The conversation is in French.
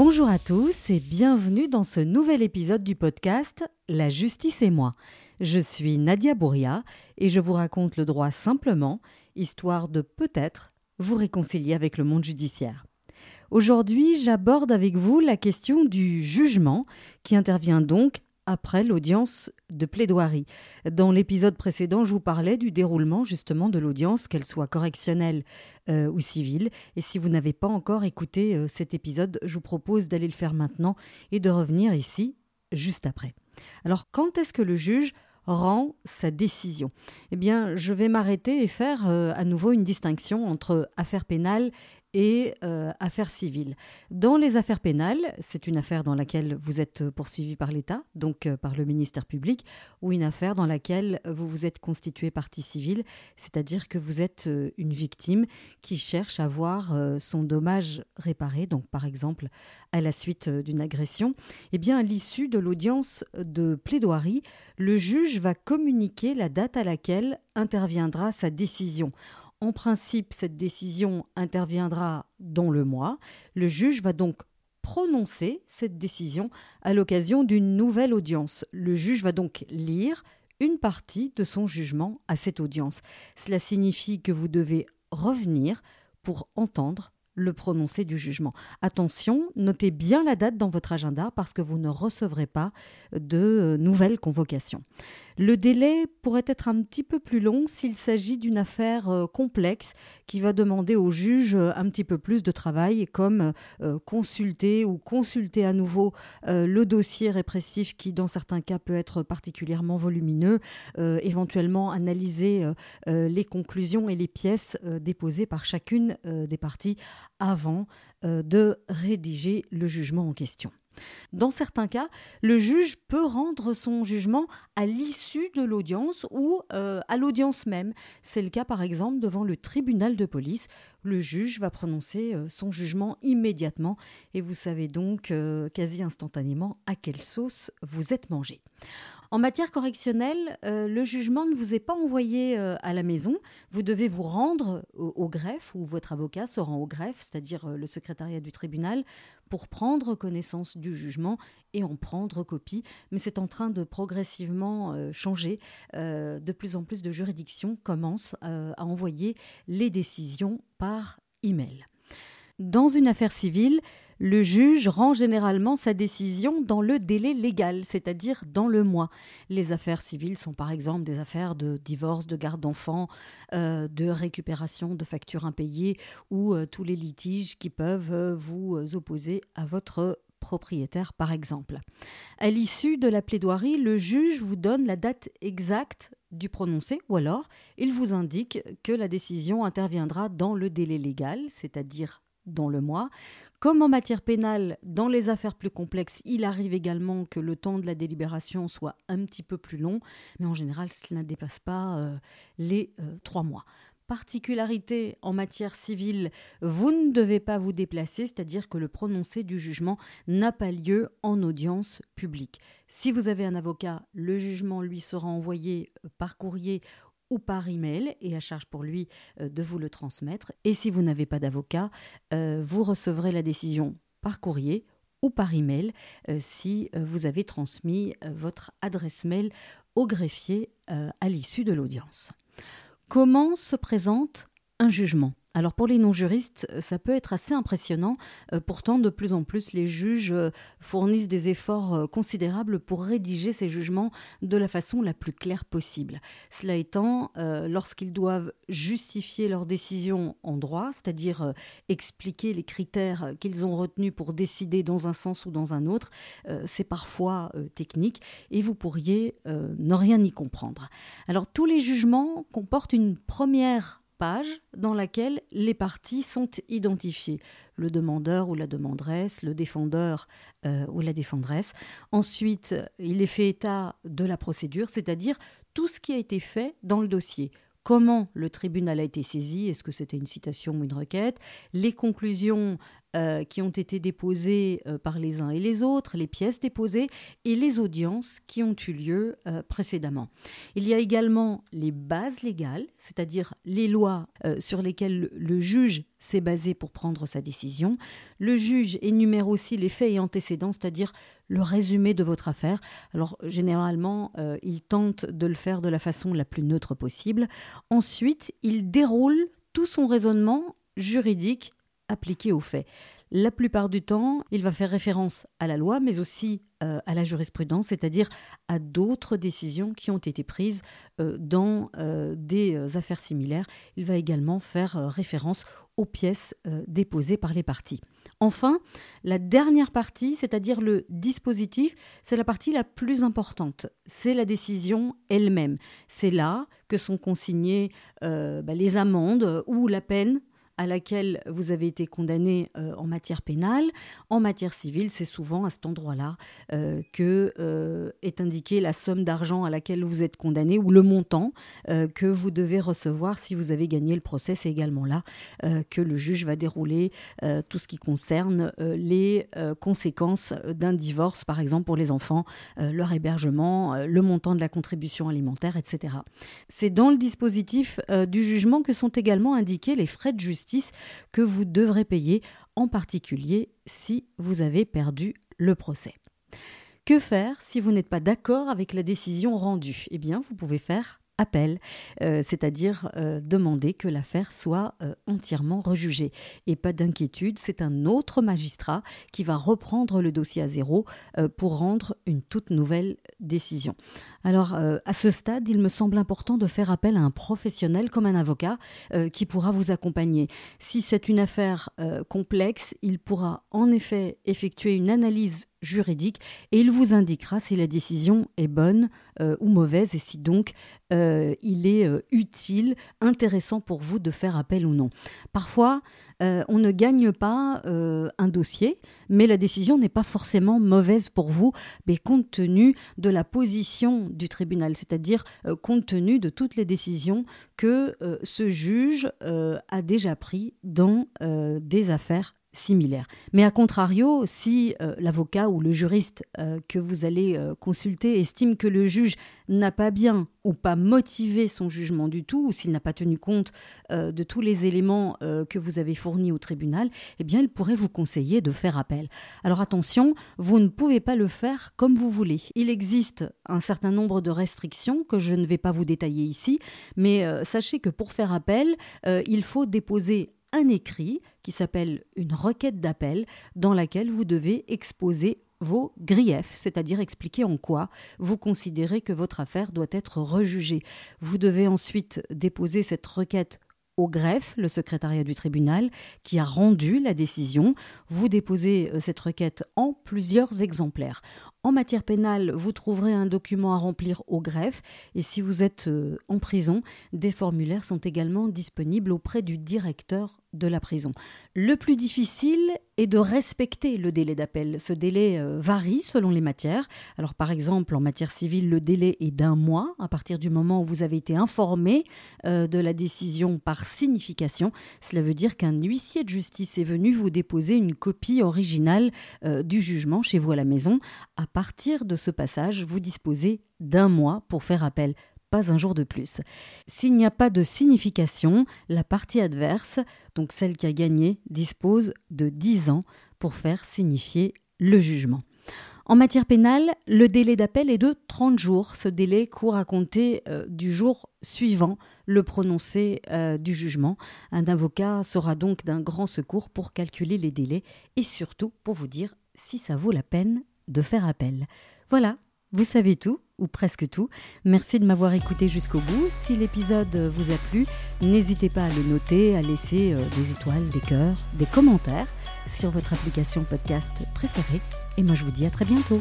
Bonjour à tous et bienvenue dans ce nouvel épisode du podcast La justice et moi. Je suis Nadia Bouria et je vous raconte le droit simplement, histoire de peut-être vous réconcilier avec le monde judiciaire. Aujourd'hui, j'aborde avec vous la question du jugement qui intervient donc après l'audience de plaidoirie. Dans l'épisode précédent, je vous parlais du déroulement justement de l'audience, qu'elle soit correctionnelle euh, ou civile. Et si vous n'avez pas encore écouté euh, cet épisode, je vous propose d'aller le faire maintenant et de revenir ici juste après. Alors quand est-ce que le juge rend sa décision? Eh bien, je vais m'arrêter et faire euh, à nouveau une distinction entre affaire pénale et euh, affaires civiles. Dans les affaires pénales, c'est une affaire dans laquelle vous êtes poursuivi par l'État, donc euh, par le ministère public, ou une affaire dans laquelle vous vous êtes constitué partie civile, c'est-à-dire que vous êtes euh, une victime qui cherche à voir son dommage réparé, donc par exemple à la suite d'une agression. Eh bien, à l'issue de l'audience de plaidoirie, le juge va communiquer la date à laquelle interviendra sa décision. En principe, cette décision interviendra dans le mois. Le juge va donc prononcer cette décision à l'occasion d'une nouvelle audience. Le juge va donc lire une partie de son jugement à cette audience. Cela signifie que vous devez revenir pour entendre le prononcé du jugement. Attention, notez bien la date dans votre agenda parce que vous ne recevrez pas de nouvelles convocations. Le délai pourrait être un petit peu plus long s'il s'agit d'une affaire euh, complexe qui va demander au juge euh, un petit peu plus de travail, comme euh, consulter ou consulter à nouveau le dossier répressif qui, dans certains cas, peut être particulièrement volumineux, éventuellement analyser les conclusions et les pièces déposées par chacune des parties avant de rédiger le jugement en question. Dans certains cas, le juge peut rendre son jugement à l'issue de l'audience ou euh, à l'audience même. C'est le cas par exemple devant le tribunal de police. Le juge va prononcer euh, son jugement immédiatement et vous savez donc euh, quasi instantanément à quelle sauce vous êtes mangé. En matière correctionnelle, le jugement ne vous est pas envoyé à la maison. Vous devez vous rendre au greffe ou votre avocat se rend au greffe, c'est-à-dire le secrétariat du tribunal, pour prendre connaissance du jugement et en prendre copie. Mais c'est en train de progressivement euh, changer. Euh, de plus en plus de juridictions commencent euh, à envoyer les décisions par email. Dans une affaire civile, le juge rend généralement sa décision dans le délai légal, c'est-à-dire dans le mois. Les affaires civiles sont par exemple des affaires de divorce, de garde d'enfants, de récupération de factures impayées ou tous les litiges qui peuvent vous opposer à votre propriétaire par exemple. À l'issue de la plaidoirie, le juge vous donne la date exacte du prononcé ou alors il vous indique que la décision interviendra dans le délai légal, c'est-à-dire dans le mois. Comme en matière pénale, dans les affaires plus complexes, il arrive également que le temps de la délibération soit un petit peu plus long, mais en général, cela ne dépasse pas euh, les euh, trois mois. Particularité en matière civile, vous ne devez pas vous déplacer, c'est-à-dire que le prononcé du jugement n'a pas lieu en audience publique. Si vous avez un avocat, le jugement lui sera envoyé par courrier ou par email et à charge pour lui euh, de vous le transmettre. Et si vous n'avez pas d'avocat, euh, vous recevrez la décision par courrier ou par email euh, si vous avez transmis votre adresse mail au greffier à l'issue de l'audience. Comment se présente un jugement? Alors pour les non-juristes, ça peut être assez impressionnant. Euh, pourtant, de plus en plus, les juges euh, fournissent des efforts euh, considérables pour rédiger ces jugements de la façon la plus claire possible. Cela étant, lorsqu'ils doivent justifier leur décision en droit, c'est-à-dire expliquer les critères qu'ils ont retenus pour décider dans un sens ou dans un autre, c'est parfois technique et vous pourriez ne rien y comprendre. Alors tous les jugements comportent une première page dans laquelle les parties sont identifiées. Le demandeur ou la demanderesse, le défendeur euh, ou la défendresse. Ensuite, il est fait état de la procédure, c'est-à-dire tout ce qui a été fait dans le dossier comment le tribunal a été saisi, est-ce que c'était une citation ou une requête, les conclusions euh, qui ont été déposées euh, par les uns et les autres, les pièces déposées et les audiences qui ont eu lieu euh, précédemment. Il y a également les bases légales, c'est-à-dire les lois sur lesquelles le juge s'est basé pour prendre sa décision. Le juge énumère aussi les faits et antécédents, c'est-à-dire le résumé de votre affaire. Alors généralement, il tente de le faire de la façon la plus neutre possible. Ensuite, il déroule tout son raisonnement juridique appliqué aux faits. La plupart du temps, il va faire référence à la loi, mais aussi euh, à la jurisprudence, c'est-à-dire à, d'autres décisions qui ont été prises euh, dans euh, des affaires similaires. Il va également faire référence aux pièces déposées par les parties. Enfin, la dernière partie, c'est-à-dire le dispositif, c'est la partie la plus importante. C'est la décision elle-même. C'est là que sont consignées bah, les amendes ou la peine à laquelle vous avez été condamné euh, en matière pénale. En matière civile, c'est souvent à cet endroit-là euh, que euh, est indiquée la somme d'argent à laquelle vous êtes condamné ou le montant que vous devez recevoir si vous avez gagné le procès. C'est également là que le juge va dérouler tout ce qui concerne les conséquences d'un divorce, par exemple pour les enfants, leur hébergement, le montant de la contribution alimentaire, etc. C'est dans le dispositif du jugement que sont également indiqués les frais de justice que vous devrez payer, en particulier si vous avez perdu le procès. Que faire si vous n'êtes pas d'accord avec la décision rendue? Eh bien, vous pouvez faire appel, euh, c'est-à-dire euh, demander que l'affaire soit euh, entièrement rejugée. Et pas d'inquiétude, c'est un autre magistrat qui va reprendre le dossier à zéro pour rendre une toute nouvelle décision. Alors, à ce stade, il me semble important de faire appel à un professionnel comme un avocat qui pourra vous accompagner. Si c'est une affaire complexe, il pourra en effet effectuer une analyse juridique et il vous indiquera si la décision est bonne euh, ou mauvaise et si donc euh, il est euh, utile, intéressant pour vous de faire appel ou non. Parfois, on ne gagne pas un dossier, mais la décision n'est pas forcément mauvaise pour vous, mais compte tenu de la position du tribunal, c'est-à-dire compte tenu de toutes les décisions que ce juge a déjà pris dans des affaires similaires. Mais à contrario, si euh, l'avocat ou le juriste euh, que vous allez euh, consulter estime que le juge n'a pas bien ou pas motivé son jugement du tout, ou s'il n'a pas tenu compte de tous les éléments que vous avez fournis au tribunal, eh bien, il pourrait vous conseiller de faire appel. Alors attention, vous ne pouvez pas le faire comme vous voulez. Il existe un certain nombre de restrictions que je ne vais pas vous détailler ici, mais sachez que pour faire appel, il faut déposer un écrit qui s'appelle une requête d'appel dans laquelle vous devez exposer vos griefs, c'est-à-dire expliquer en quoi vous considérez que votre affaire doit être rejugée. Vous devez ensuite déposer cette requête au greffe, le secrétariat du tribunal, qui a rendu la décision. Vous déposez euh, cette requête en plusieurs exemplaires. En matière pénale, vous trouverez un document à remplir au greffe et si vous êtes euh, en prison, des formulaires sont également disponibles auprès du directeur de la prison. Le plus difficile est de respecter le délai d'appel. Ce délai euh, varie selon les matières. Alors par exemple, en matière civile, le délai est d'un mois à partir du moment où vous avez été informé euh, de la décision par signification. Cela veut dire qu'un huissier de justice est venu vous déposer une copie originale du jugement chez vous à la maison à partir de ce passage, vous disposez d'un mois pour faire appel, pas un jour de plus. S'il n'y a pas de signification, la partie adverse, donc celle qui a gagné, dispose de 10 ans pour faire signifier le jugement. En matière pénale, le délai d'appel est de 30 jours. Ce délai court à compter euh, du jour suivant le prononcé euh, du jugement. Un avocat sera donc d'un grand secours pour calculer les délais et surtout pour vous dire si ça vaut la peine de faire appel. Voilà, vous savez tout, ou presque tout. Merci de m'avoir écouté jusqu'au bout. Si l'épisode vous a plu, n'hésitez pas à le noter, à laisser euh, des étoiles, des cœurs, des commentaires sur votre application podcast préférée. Et moi je vous dis à très bientôt.